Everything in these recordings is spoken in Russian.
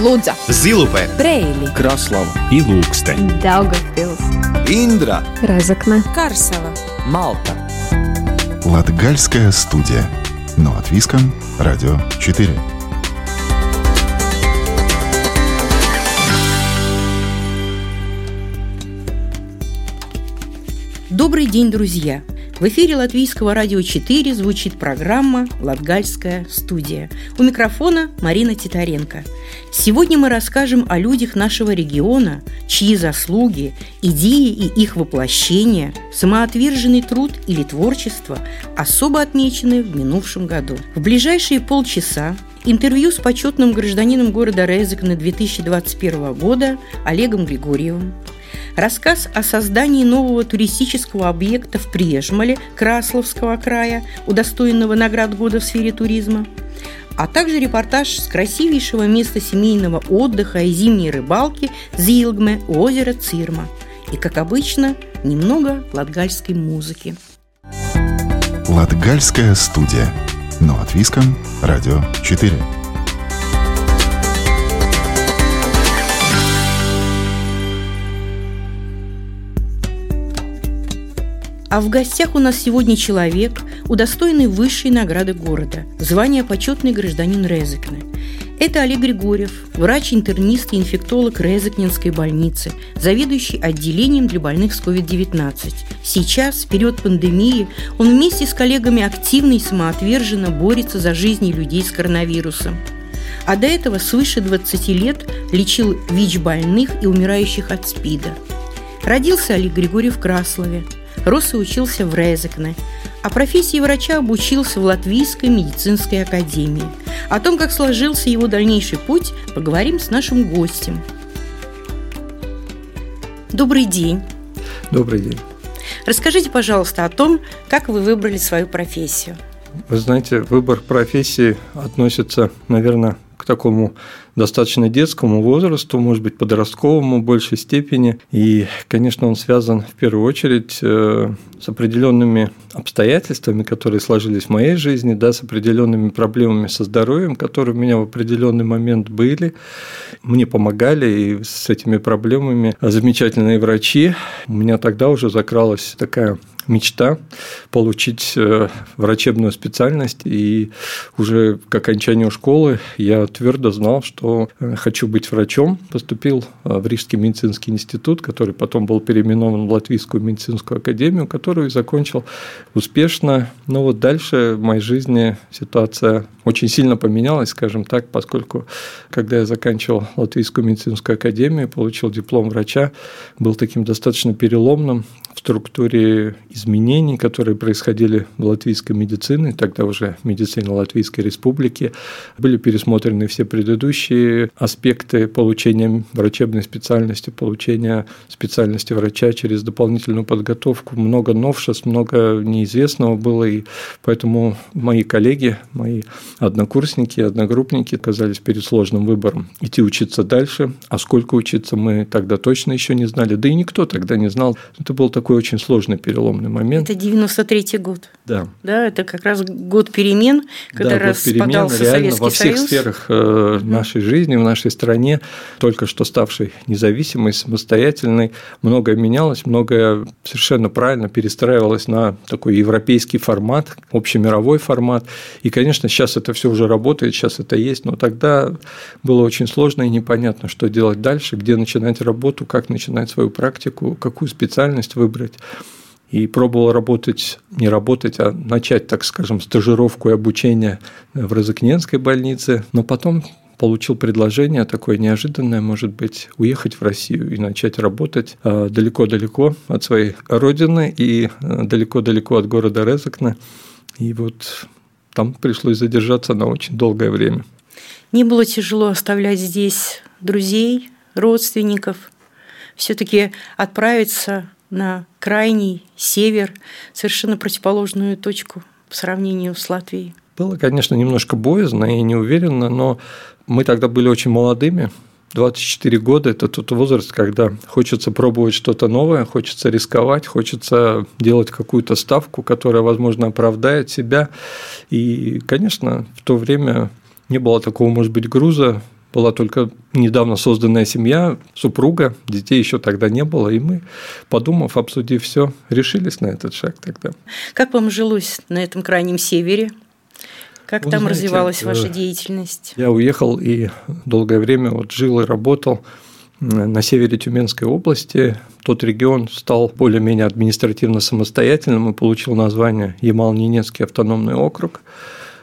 Лудза, Зилупе, Брейли, Краслава и Лукстен. Даугавпилс, Индра, Разокна, Карсела. Малта. Латгальская студия. Но от Виском, Радио 4. Добрый день, друзья! В эфире Латвийского радио 4 звучит программа «Латгальская студия». У микрофона Марина Титаренко. Сегодня мы расскажем о людях нашего региона, чьи заслуги, идеи и их воплощение, самоотверженный труд или творчество особо отмечены в минувшем году. В ближайшие полчаса интервью с почетным гражданином города Резекна 2021 года Олегом Григорьевым, Рассказ о создании нового туристического объекта в Прежмале Красловского края, удостоенного наград года в сфере туризма, а также репортаж с красивейшего места семейного отдыха и зимней рыбалки Зилгме у озера Цирма. И, как обычно, немного латгальской музыки. Латгальская студия. Но от Виском, Радио 4. А в гостях у нас сегодня человек, удостоенный высшей награды города – звание почетный гражданин Резекне. Это Олег Григорьев, врач-интернист и инфектолог Резекненской больницы, заведующий отделением для больных с COVID-19. Сейчас, в период пандемии, он вместе с коллегами активно и самоотверженно борется за жизни людей с коронавирусом. А до этого свыше 20 лет лечил ВИЧ-больных и умирающих от СПИДа. Родился Олег Григорьев в Краслове – Рос и учился в Резекне, а профессии врача обучился в Латвийской медицинской академии. О том, как сложился его дальнейший путь, поговорим с нашим гостем. Добрый день. Добрый день. Расскажите, пожалуйста, о том, как вы выбрали свою профессию. Вы знаете, выбор профессии относится, наверное, такому достаточно детскому возрасту, может быть, подростковому в большей степени. И, конечно, он связан в первую очередь э, с определенными обстоятельствами, которые сложились в моей жизни, да, с определенными проблемами со здоровьем, которые у меня в определенный момент были. Мне помогали и с этими проблемами замечательные врачи. У меня тогда уже закралась такая мечта получить э, врачебную специальность. И уже к окончанию школы я твердо знал, что э, хочу быть врачом. Поступил э, в Рижский медицинский институт, который потом был переименован в Латвийскую медицинскую академию, которую закончил успешно. Но вот дальше в моей жизни ситуация очень сильно поменялась, скажем так, поскольку когда я заканчивал Латвийскую медицинскую академию, получил диплом врача, был таким достаточно переломным в структуре изменений, которые происходили в латвийской медицине, тогда уже медицине Латвийской Республики. Были пересмотрены все предыдущие аспекты получения врачебной специальности, получения специальности врача через дополнительную подготовку. Много новшеств, много неизвестного было, и поэтому мои коллеги, мои однокурсники, одногруппники оказались перед сложным выбором. Идти учиться дальше, а сколько учиться мы тогда точно еще не знали, да и никто тогда не знал. Это был такой очень сложный переломный момент. Это 93-й год. Да. Да, это как раз год перемен, когда да, год перемен, реально Советский во всех Союз. сферах э, нашей жизни, в нашей стране, только что ставшей независимой, самостоятельной, многое менялось, многое совершенно правильно перестраивалось на такой европейский формат, общемировой формат. И, конечно, сейчас это все уже работает, сейчас это есть, но тогда было очень сложно и непонятно, что делать дальше, где начинать работу, как начинать свою практику, какую специальность выбрать и пробовал работать, не работать, а начать, так скажем, стажировку и обучение в Розыкненской больнице, но потом получил предложение такое неожиданное, может быть, уехать в Россию и начать работать а, далеко-далеко от своей родины и а, далеко-далеко от города Резакна. И вот там пришлось задержаться на очень долгое время. Не было тяжело оставлять здесь друзей, родственников, все-таки отправиться на крайний север, совершенно противоположную точку по сравнению с Латвией. Было, конечно, немножко боязно и неуверенно, но мы тогда были очень молодыми, 24 года – это тот возраст, когда хочется пробовать что-то новое, хочется рисковать, хочется делать какую-то ставку, которая, возможно, оправдает себя. И, конечно, в то время не было такого, может быть, груза была только недавно созданная семья, супруга, детей еще тогда не было, и мы, подумав, обсудив все, решились на этот шаг тогда. Как вам жилось на этом крайнем севере? Как Вы там знаете, развивалась ваша э, деятельность? Я уехал и долгое время вот жил и работал на севере Тюменской области. Тот регион стал более-менее административно самостоятельным и получил название Ямал-Ненецкий автономный округ.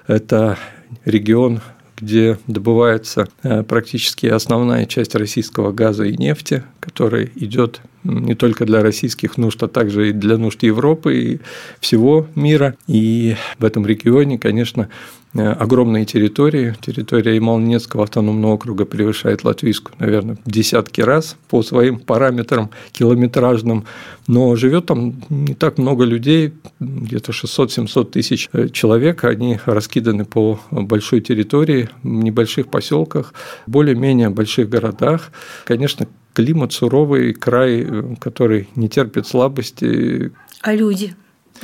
Это регион где добывается э, практически основная часть российского газа и нефти, который идет не только для российских нужд, а также и для нужд Европы и всего мира. И в этом регионе, конечно, Э, огромные территории. Территория Ямал-Ненецкого автономного округа превышает латвийскую, наверное, в десятки раз по своим параметрам километражным, но живет там не так много людей, где-то 600-700 тысяч э, человек, они раскиданы по большой территории, в небольших поселках, более-менее больших городах. Конечно, климат суровый, край, который не терпит слабости. А люди?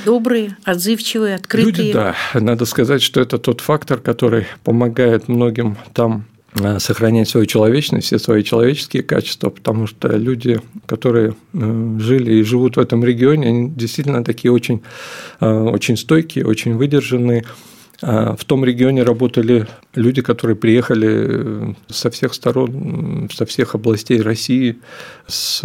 Добрые, отзывчивые, открытые. Люди, да. Надо сказать, что это тот фактор, который помогает многим там э, сохранять свою человечность, все свои человеческие качества, потому что люди, которые э, жили и живут в этом регионе, они действительно такие очень, э, очень стойкие, очень выдержанные, в том регионе работали люди, которые приехали э, со всех сторон, со всех областей России, с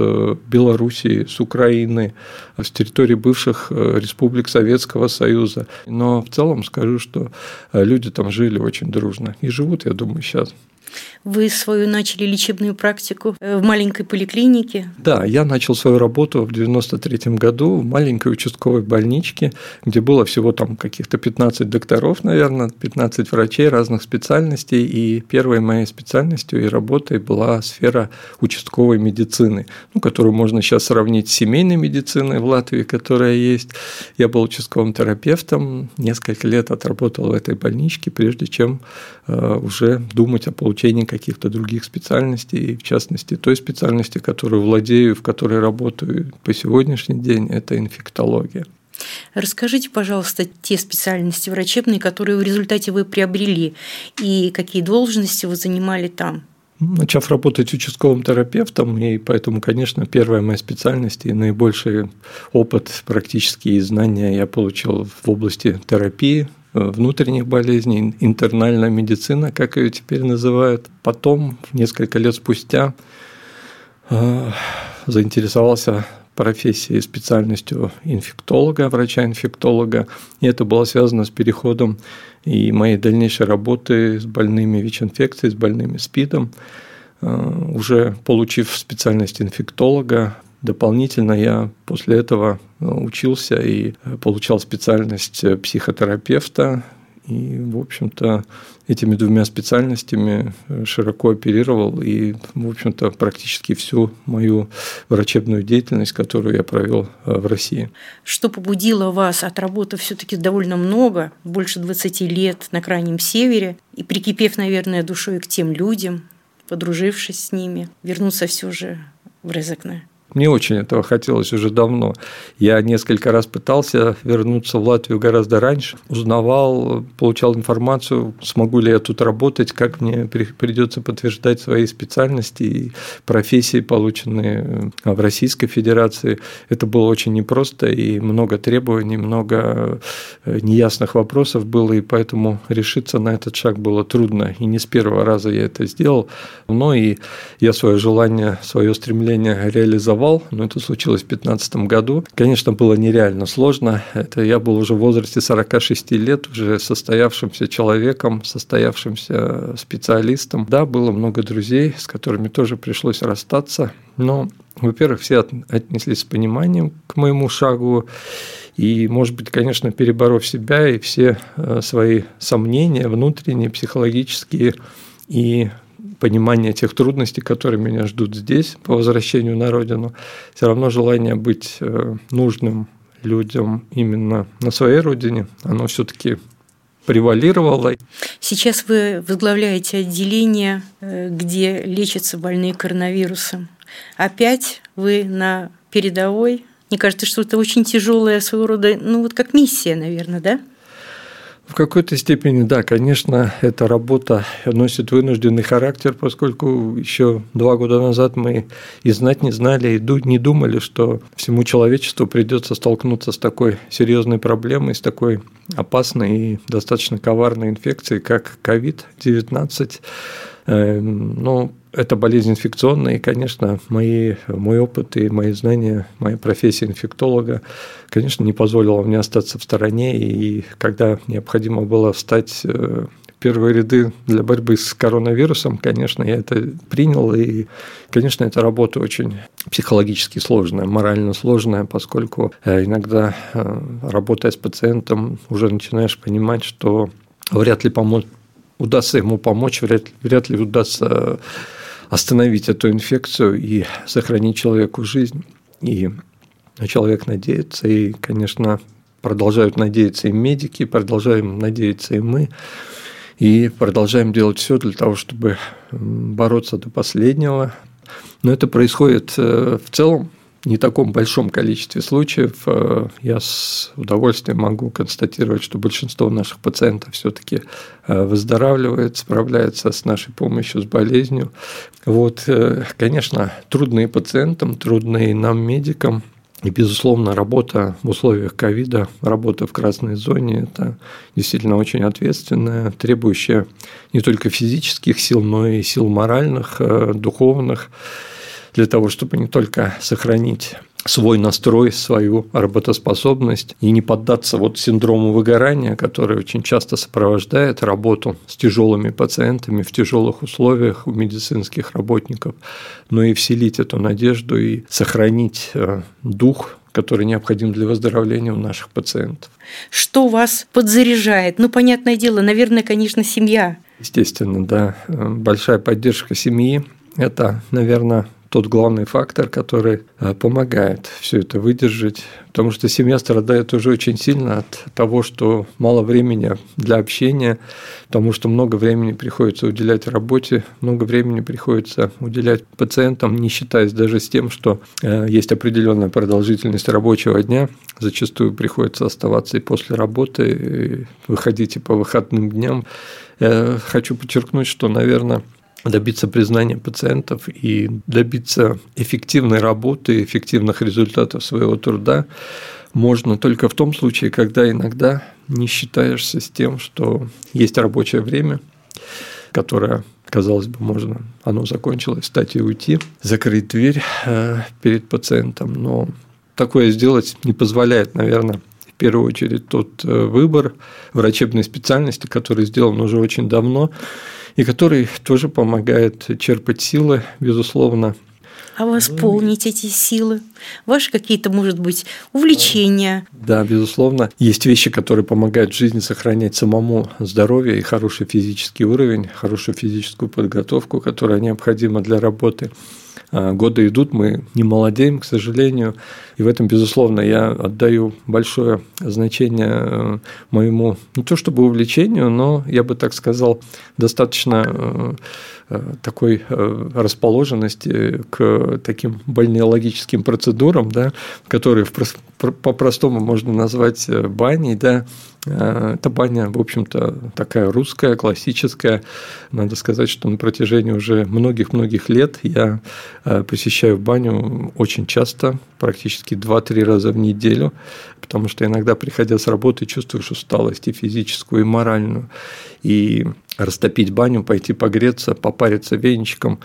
Белоруссии, с Украины, с территории бывших э, республик Советского Союза. Но в целом скажу, что э, люди там жили очень дружно и живут, я думаю, сейчас. Вы свою начали лечебную практику э, в маленькой поликлинике? Да, я начал свою работу в 93 году в маленькой участковой больничке, где было всего там каких-то 15 докторов, наверное, 15 врачей разных специальностей. И первой моей специальностью и работой была сфера участковой медицины, ну, которую можно сейчас сравнить с семейной медициной в Латвии, которая есть. Я был участковым терапевтом, несколько лет отработал в этой больничке, прежде чем э, уже думать о получении получении каких-то других специальностей, и в частности той специальности, которую владею, в которой работаю по сегодняшний день, это инфектология. Расскажите, пожалуйста, те специальности врачебные, которые в результате вы приобрели, и какие должности вы занимали там? Начав работать участковым терапевтом, и поэтому, конечно, первая моя специальность и наибольший опыт, практические знания я получил в области терапии, внутренних болезней, интернальная медицина, как ее теперь называют. Потом, несколько лет спустя, э, заинтересовался профессией, специальностью инфектолога, врача-инфектолога. И это было связано с переходом и моей дальнейшей работы с больными ВИЧ-инфекцией, с больными СПИДом. Э, уже получив специальность инфектолога, Дополнительно я после этого э, учился и э, получал специальность э, психотерапевта. И, в общем-то, этими двумя специальностями широко оперировал и, в общем-то, практически всю мою врачебную деятельность, которую я провел в России. Что побудило вас, отработав все-таки довольно много, больше 20 лет на Крайнем Севере, и прикипев, наверное, душой к тем людям, подружившись с ними, вернуться все же в Резекне? Мне очень этого хотелось уже давно. Я несколько раз пытался вернуться в Латвию гораздо раньше, узнавал, получал информацию, смогу ли я тут работать, как мне придется подтверждать свои специальности и профессии, полученные в Российской Федерации. Это было очень непросто и много требований, много э, неясных вопросов было, и поэтому решиться на этот шаг было трудно. И не с первого раза я это сделал, но и я свое желание, свое стремление реализовал рисовал, но это случилось в 2015 году. Конечно, было нереально сложно. Это я был уже в возрасте 46 лет, уже состоявшимся человеком, состоявшимся специалистом. Да, было много друзей, с которыми тоже пришлось расстаться, но во-первых, все отнеслись с пониманием к моему шагу, и, может быть, конечно, переборов себя и все э, свои сомнения внутренние, психологические и понимание тех трудностей, которые меня ждут здесь по возвращению на родину, все равно желание быть э, нужным людям именно на своей родине, оно все-таки превалировало. Сейчас вы возглавляете отделение, э, где лечатся больные коронавирусом. Опять вы на передовой. Мне кажется, что это очень тяжелая своего рода, ну вот как миссия, наверное, да? В какой-то степени, да, конечно, эта работа носит вынужденный характер, поскольку еще два года назад мы и знать не знали, и не думали, что всему человечеству придется столкнуться с такой серьезной проблемой, с такой опасной и достаточно коварной инфекцией, как COVID-19. Эм, ну, это болезнь инфекционная, и, конечно, мои, мой опыт и мои знания, моя профессия инфектолога, конечно, не позволила мне остаться в стороне, и когда необходимо было встать э, первые ряды для борьбы с коронавирусом, конечно, я это принял, и, конечно, эта работа очень психологически сложная, морально сложная, поскольку э, иногда, э, работая с пациентом, уже начинаешь понимать, что вряд ли помо удастся ему помочь, вряд, вряд ли удастся остановить эту инфекцию и сохранить человеку жизнь. И человек надеется, и, конечно, продолжают надеяться и медики, продолжаем надеяться и мы, и продолжаем делать все для того, чтобы бороться до последнего. Но это происходит э, в целом не таком большом количестве случаев э, я с удовольствием могу констатировать, что большинство наших пациентов все-таки э, выздоравливает, справляется с нашей помощью, с болезнью. Вот, э, конечно, трудные пациентам, трудные нам, медикам, и, безусловно, работа в условиях ковида, работа в красной зоне – это действительно очень ответственная, требующая не только физических сил, но и сил моральных, духовных для того, чтобы не только сохранить свой настрой, свою работоспособность и не поддаться вот синдрому выгорания, который очень часто сопровождает работу с тяжелыми пациентами в тяжелых условиях у медицинских работников, но и вселить эту надежду и сохранить э, дух который необходим для выздоровления у наших пациентов. Что вас подзаряжает? Ну, понятное дело, наверное, конечно, семья. Естественно, да. Э, большая поддержка семьи – это, наверное, тот главный фактор, который э, помогает все это выдержать. Потому что семья страдает уже очень сильно от того, что мало времени для общения, потому что много времени приходится уделять работе, много времени приходится уделять пациентам, не считаясь даже с тем, что э, есть определенная продолжительность рабочего дня. Зачастую приходится оставаться и после работы, и выходить и по выходным дням. Я хочу подчеркнуть, что, наверное, добиться признания пациентов и добиться эффективной работы, эффективных результатов своего труда можно только в том случае, когда иногда не считаешься с тем, что есть рабочее время, которое казалось бы, можно, оно закончилось, встать и уйти, закрыть дверь э, перед пациентом, но такое сделать не позволяет, наверное, в первую очередь тот э, выбор врачебной специальности, который сделан уже очень давно, и который тоже помогает черпать силы, безусловно. А восполнить эти силы? Ваши какие-то, может быть, увлечения? Да, безусловно. Есть вещи, которые помогают в жизни сохранять самому здоровье и хороший физический уровень, хорошую физическую подготовку, которая необходима для работы. А, годы идут, мы не молодеем, к сожалению. И в этом, безусловно, я отдаю большое значение э, моему, не то чтобы увлечению, но, я бы так сказал, достаточно э, э, такой расположенности к таким бальнеологическим процедурам, да, которые по-простому можно назвать баней, да, Э, эта баня, в общем-то, такая русская, классическая. Надо сказать, что на протяжении уже многих-многих лет я э, посещаю баню очень часто, практически 2-3 раза в неделю, потому что иногда, приходя с работы, чувствуешь усталость и физическую, и моральную. И растопить баню, пойти погреться, попариться Э,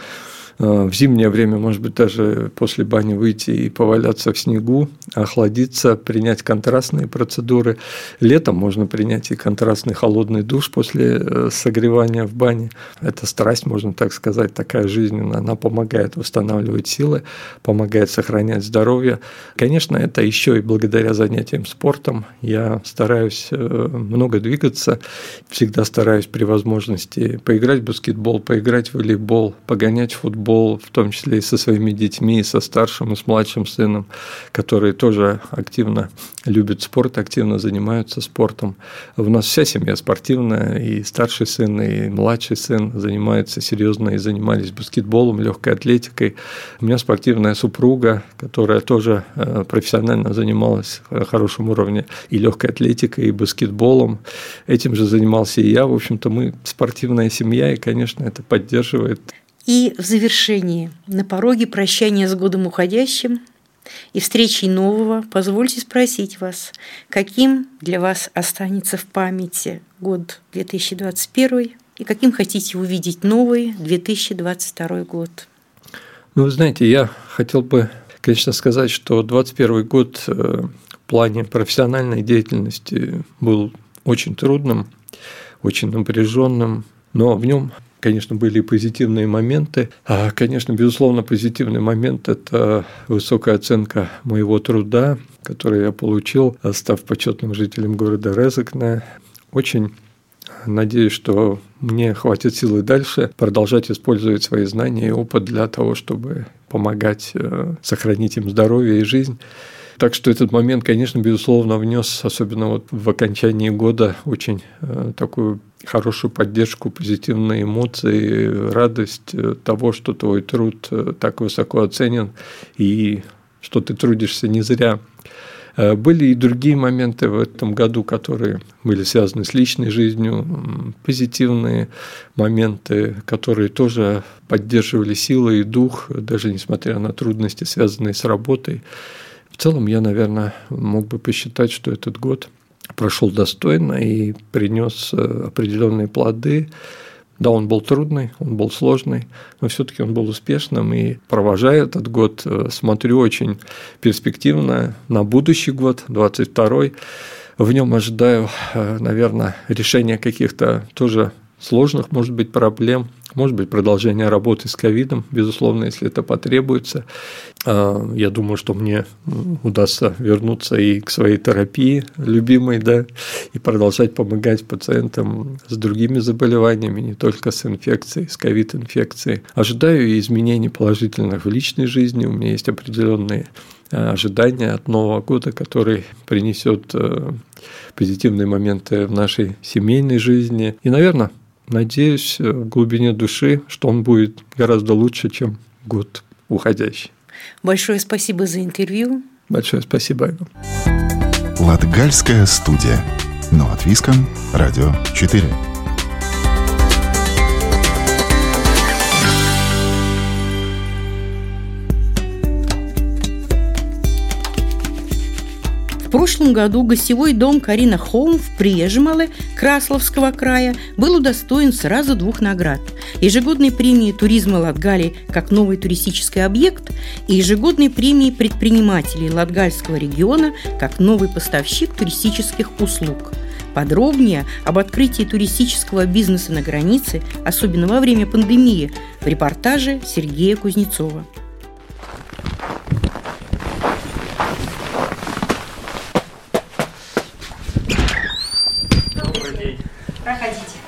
в зимнее время, может быть, даже после бани выйти и поваляться в снегу, охладиться, принять контрастные процедуры. Летом можно принять и контрастный холодный душ после э, согревания в бане. Это страсть, можно так сказать, такая жизненная. Она помогает восстанавливать силы, помогает сохранять здоровье. Конечно, это еще и благодаря занятиям спортом. Я стараюсь э, много двигаться, всегда стараюсь при возможности поиграть в баскетбол, поиграть в волейбол, погонять в футбол баскетбол, в том числе и со своими детьми, и со старшим, и с младшим сыном, которые тоже активно любят спорт, активно занимаются спортом. У нас вся семья спортивная, и старший сын, и младший сын занимаются серьезно и занимались баскетболом, легкой атлетикой. У меня спортивная супруга, которая тоже э, профессионально занималась на хорошем уровне и легкой атлетикой, и баскетболом. Этим же занимался и я. В общем-то, мы спортивная семья, и, конечно, это поддерживает. И в завершении, на пороге прощания с годом уходящим и встречей нового, позвольте спросить вас, каким для вас останется в памяти год 2021 и каким хотите увидеть новый 2022 год? Ну, вы знаете, я хотел бы, конечно, сказать, что 2021 год э, в плане профессиональной деятельности был очень трудным, очень напряженным, но в нем конечно, были и позитивные моменты. А, конечно, безусловно, позитивный момент – это высокая оценка моего труда, который я получил, став почетным жителем города Резекне. Очень надеюсь, что мне хватит силы дальше продолжать использовать свои знания и опыт для того, чтобы помогать э, сохранить им здоровье и жизнь. Так что этот момент, конечно, безусловно, внес, особенно вот в окончании года, очень э, такую хорошую поддержку, позитивные эмоции, радость э, того, что твой труд э, так высоко оценен и что ты трудишься не зря. Были и другие моменты в этом году, которые были связаны с личной жизнью, позитивные моменты, которые тоже поддерживали силы и дух, даже несмотря на трудности, связанные с работой. В целом я, наверное, мог бы посчитать, что этот год – прошел достойно и принес э, определенные плоды. Да, он был трудный, он был сложный, но все-таки он был успешным. И провожая этот год, э, смотрю очень перспективно на будущий год, 22 В нем ожидаю, э, наверное, решения каких-то тоже сложных, может быть, проблем, может быть, продолжение работы с ковидом, безусловно, если это потребуется. А, я думаю, что мне удастся вернуться и к своей терапии любимой, да, и продолжать помогать пациентам с другими заболеваниями, не только с инфекцией, с ковид-инфекцией. Ожидаю изменений положительных в личной жизни. У меня есть определенные а, ожидания от Нового года, который принесет э, позитивные моменты в нашей семейной жизни. И, наверное, Надеюсь э, в глубине души, что он будет гораздо лучше, чем год уходящий. Большое спасибо за интервью. Большое спасибо, Айва. Латгальская студия. Но от Виском. Радио 4. Прошлом году гостевой дом Карина Хоум в Прежемале Красловского края был удостоен сразу двух наград – ежегодной премии туризма Латгалии как новый туристический объект и ежегодной премии предпринимателей Латгальского региона как новый поставщик туристических услуг. Подробнее об открытии туристического бизнеса на границе, особенно во время пандемии, в репортаже Сергея Кузнецова.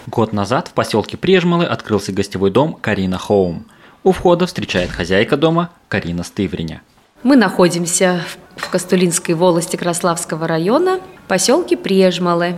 Год назад в поселке Прежмалы открылся гостевой дом Карина Хоум. У входа встречает хозяйка дома Карина Стывриня. Мы находимся в Костулинской волости Краславского района, поселке Прежмалы.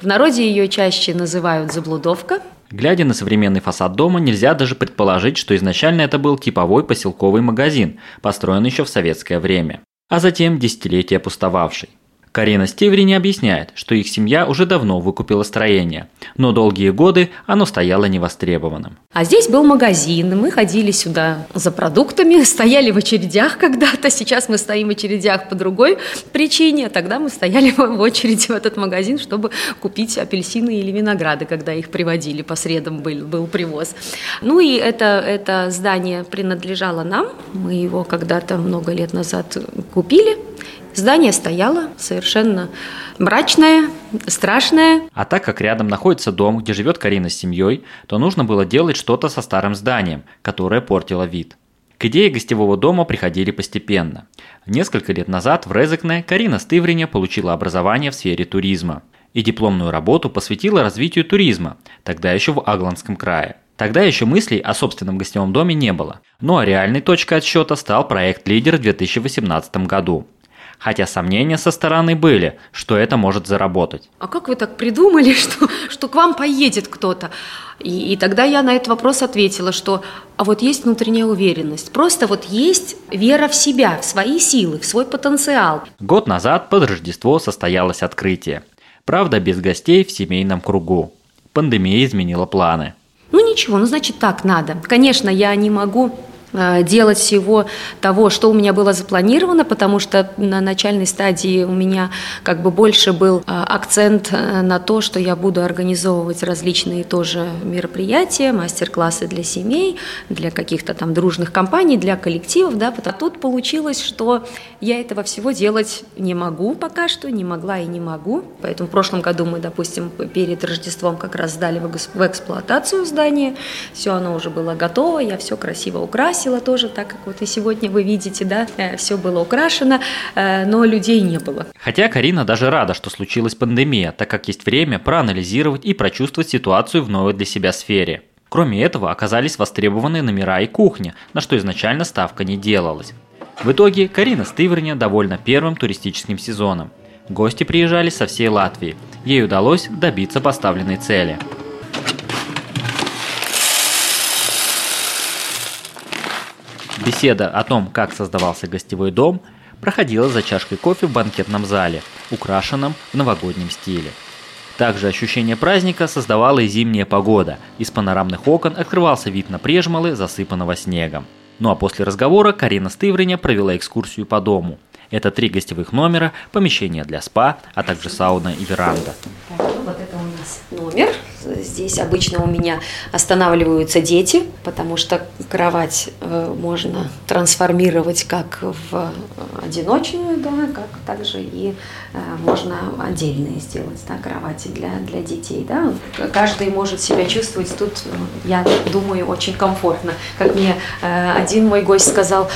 В народе ее чаще называют Заблудовка. Глядя на современный фасад дома, нельзя даже предположить, что изначально это был типовой поселковый магазин, построен еще в советское время, а затем десятилетия пустовавший. Карина Стиврини объясняет, что их семья уже давно выкупила строение, но долгие годы оно стояло невостребованным. А здесь был магазин, мы ходили сюда за продуктами, стояли в очередях когда-то, сейчас мы стоим в очередях по другой причине, тогда мы стояли в очереди в этот магазин, чтобы купить апельсины или винограды, когда их приводили, по средам был, был привоз. Ну и это, это здание принадлежало нам, мы его когда-то много лет назад купили, Здание стояло совершенно мрачное, страшное. А так как рядом находится дом, где живет Карина с семьей, то нужно было делать что-то со старым зданием, которое портило вид. К идее гостевого дома приходили постепенно. Несколько лет назад в Резекне Карина Стывриня получила образование в сфере туризма и дипломную работу посвятила развитию туризма, тогда еще в Агландском крае. Тогда еще мыслей о собственном гостевом доме не было. Ну а реальной точкой отсчета стал проект «Лидер» в 2018 году. Хотя сомнения со стороны были, что это может заработать. А как вы так придумали, что, что к вам поедет кто-то? И, и тогда я на этот вопрос ответила, что а вот есть внутренняя уверенность, просто вот есть вера в себя, в свои силы, в свой потенциал. Год назад под Рождество состоялось открытие. Правда, без гостей в семейном кругу. Пандемия изменила планы. Ну ничего, ну значит так надо. Конечно, я не могу делать всего того, что у меня было запланировано, потому что на начальной стадии у меня как бы больше был э, акцент э, на то, что я буду организовывать различные тоже мероприятия, мастер-классы для семей, для каких-то там дружных компаний, для коллективов, да, а тут получилось, что я этого всего делать не могу пока что, не могла и не могу, поэтому в прошлом году мы, допустим, перед Рождеством как раз сдали в эксплуатацию здание, все оно уже было готово, я все красиво украсила, украсила тоже, так как вот и сегодня вы видите, да, э, все было украшено, э, но людей не было. Хотя Карина даже рада, что случилась пандемия, так как есть время проанализировать и прочувствовать ситуацию в новой для себя сфере. Кроме этого, оказались востребованы номера и кухня, на что изначально ставка не делалась. В итоге Карина Стыверня довольна первым туристическим сезоном. Гости приезжали со всей Латвии. Ей удалось добиться поставленной цели – Беседа о том, как создавался гостевой дом, проходила за чашкой кофе в банкетном зале, украшенном в новогоднем стиле. Также ощущение праздника создавала и зимняя погода. Из панорамных окон открывался вид на Прежмалы, засыпанного снегом. Ну а после разговора Карина Стывриня провела экскурсию по дому. Это три гостевых номера, помещение для спа, а также сауна и веранда. Вот это у нас номер Здесь обычно у меня останавливаются дети, потому что кровать э, можно трансформировать как в одиночную, да, как также и э, можно отдельные сделать да, кровати для, для детей. Да. Каждый может себя чувствовать тут, я думаю, очень комфортно. Как мне э, один мой гость сказал,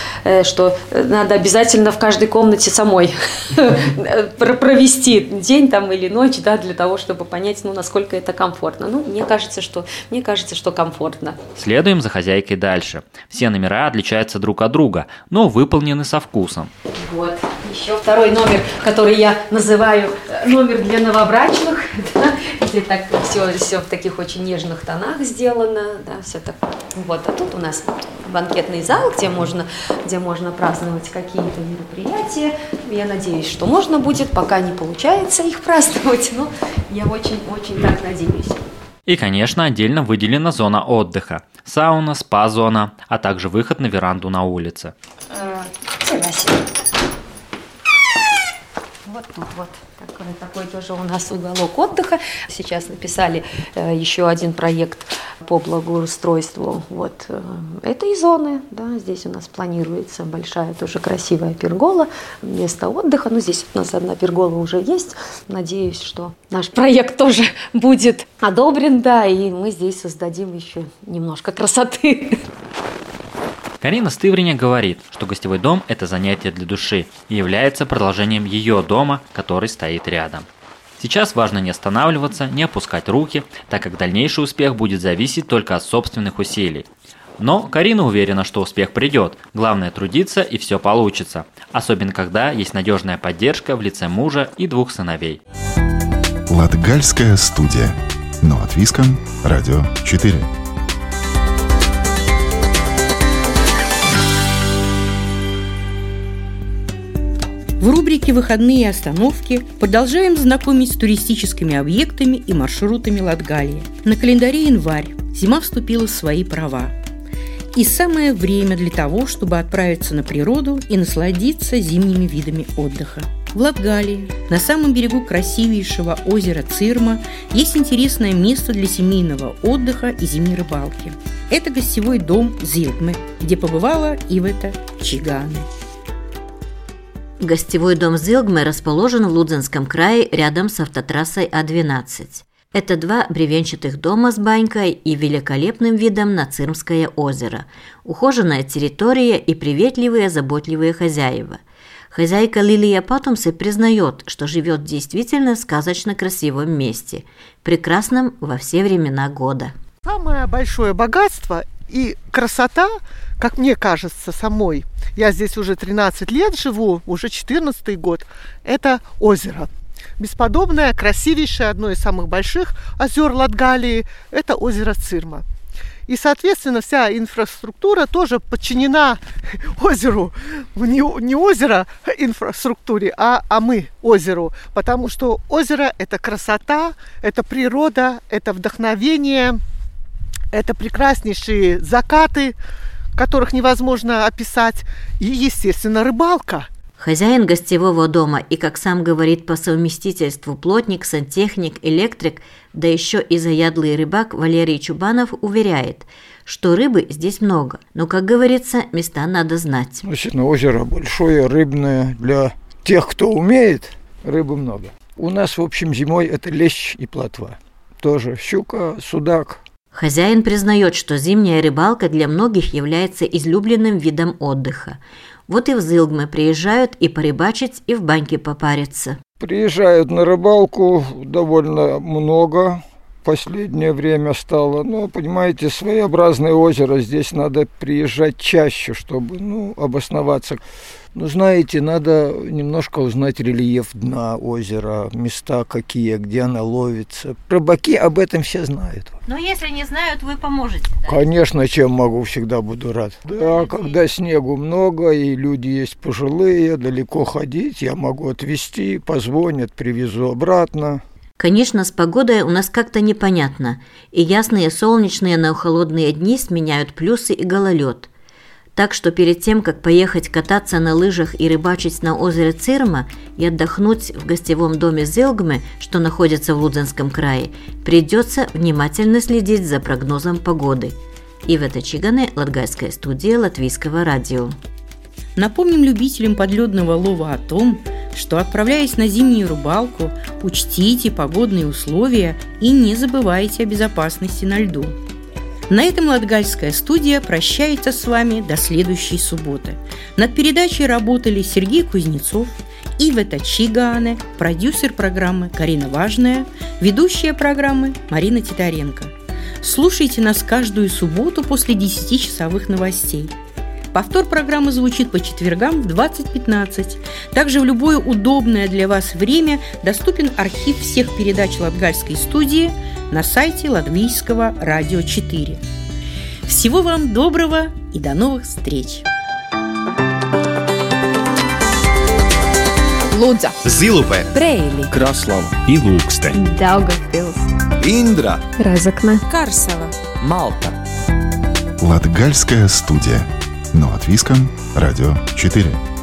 что надо обязательно в каждой комнате самой провести день там или ночь, да, для того, чтобы понять, ну, насколько это комфортно комфортно. Ну, мне кажется, что, мне кажется, что комфортно. Следуем за хозяйкой дальше. Все номера отличаются друг от друга, но выполнены со вкусом. Вот, еще второй номер, который я называю э, номер для новобрачных, где так все, все в таких очень нежных тонах сделано, да, все так. Вот, а тут у нас банкетный зал, где можно, где можно праздновать какие-то мероприятия. Я надеюсь, что можно будет, пока не получается их праздновать, но я очень-очень так надеюсь. И, конечно, отдельно выделена зона отдыха. Сауна, спа-зона, а также выход на веранду на улице. Э, тут вот такой, такой тоже у нас уголок отдыха. Сейчас написали э, еще один проект по благоустройству вот э, этой зоны. Да, здесь у нас планируется большая тоже красивая пергола, место отдыха. Ну, здесь у нас одна пергола уже есть. Надеюсь, что наш проект тоже будет одобрен, да, и мы здесь создадим еще немножко красоты. Карина Стывриня говорит, что гостевой дом – это занятие для души и является продолжением ее дома, который стоит рядом. Сейчас важно не останавливаться, не опускать руки, так как дальнейший успех будет зависеть только от собственных усилий. Но Карина уверена, что успех придет. Главное трудиться и все получится. Особенно когда есть надежная поддержка в лице мужа и двух сыновей. Латгальская студия. Но от Виском. Радио 4. В рубрике «Выходные остановки» продолжаем знакомить с туристическими объектами и маршрутами Латгалии. На календаре январь. Зима вступила в свои права. И самое время для того, чтобы отправиться на природу и насладиться зимними видами отдыха. В Латгалии, на самом берегу красивейшего озера Цирма, есть интересное место для семейного отдыха и зимней рыбалки. Это гостевой дом Зилгме, где побывала Ивета Чиганы. Гостевой дом Зилгме расположен в Лудзенском крае рядом с автотрассой А12. Это два бревенчатых дома с банькой и великолепным видом на Цирмское озеро, ухоженная территория и приветливые, заботливые хозяева. Хозяйка Лилия Патумсы признает, что живет действительно в сказочно красивом месте, прекрасном во все времена года. Самое большое богатство и красота, как мне кажется, самой, я здесь уже 13 лет живу, уже 14 год, это озеро. Бесподобное, красивейшее, одно из самых больших озер Латгалии, это озеро Цирма. И, соответственно, вся инфраструктура тоже подчинена озеру. Не, не озеро инфраструктуре, а, а мы озеру. Потому что озеро – это красота, это природа, это вдохновение, это прекраснейшие закаты, которых невозможно описать, и, естественно, рыбалка – Хозяин гостевого дома и, как сам говорит по совместительству, плотник, сантехник, электрик, да еще и заядлый рыбак Валерий Чубанов уверяет, что рыбы здесь много, но, как говорится, места надо знать. Действительно, озеро большое, рыбное. Для тех, кто умеет, рыбы много. У нас, в общем, зимой это лещ и плотва. Тоже щука, судак, Хозяин признает, что зимняя рыбалка для многих является излюбленным видом отдыха. Вот и в Зилгме приезжают и порыбачить, и в баньке попариться. Приезжают на рыбалку довольно много. Последнее время стало, ну, понимаете, своеобразное озеро. Здесь надо приезжать чаще, чтобы, ну, обосноваться. Ну, знаете, надо немножко узнать рельеф дна озера, места какие, где она ловится. Рыбаки об этом все знают. Но если не знают, вы поможете. Да? Конечно, чем могу, всегда буду рад. Да, когда снегу много и люди есть пожилые, далеко ходить, я могу отвезти, позвонят, привезу обратно. Конечно, с погодой у нас как-то непонятно, и ясные солнечные, но холодные дни сменяют плюсы и гололед – так что перед тем, как поехать кататься на лыжах и рыбачить на озере Цирма и отдохнуть в гостевом доме Зелгме, что находится в Лудзенском крае, придется внимательно следить за прогнозом погоды. Ивета Чигане, Латгальская студия Латвийского радио. Напомним любителям подледного лова о том, что, отправляясь на зимнюю рыбалку, учтите погодные условия и не забывайте о безопасности на льду. На этом Латгальская студия прощается с вами до следующей субботы. Над передачей работали Сергей Кузнецов, Ивета Чигане, продюсер программы Карина Важная, ведущая программы Марина Титаренко. Слушайте нас каждую субботу после 10-часовых новостей – Повтор программы звучит по четвергам в 20.15. Также в любое удобное для вас время доступен архив всех передач Латгальской студии на сайте Латвийского радио 4. Всего вам доброго и до новых встреч! Лудза, Зилупе, Брейли, Краслава и Лукстен, Даугавпилс, Индра, Разокна, Карсела, Малта. Латгальская студия. Но от Виском, Радио 4.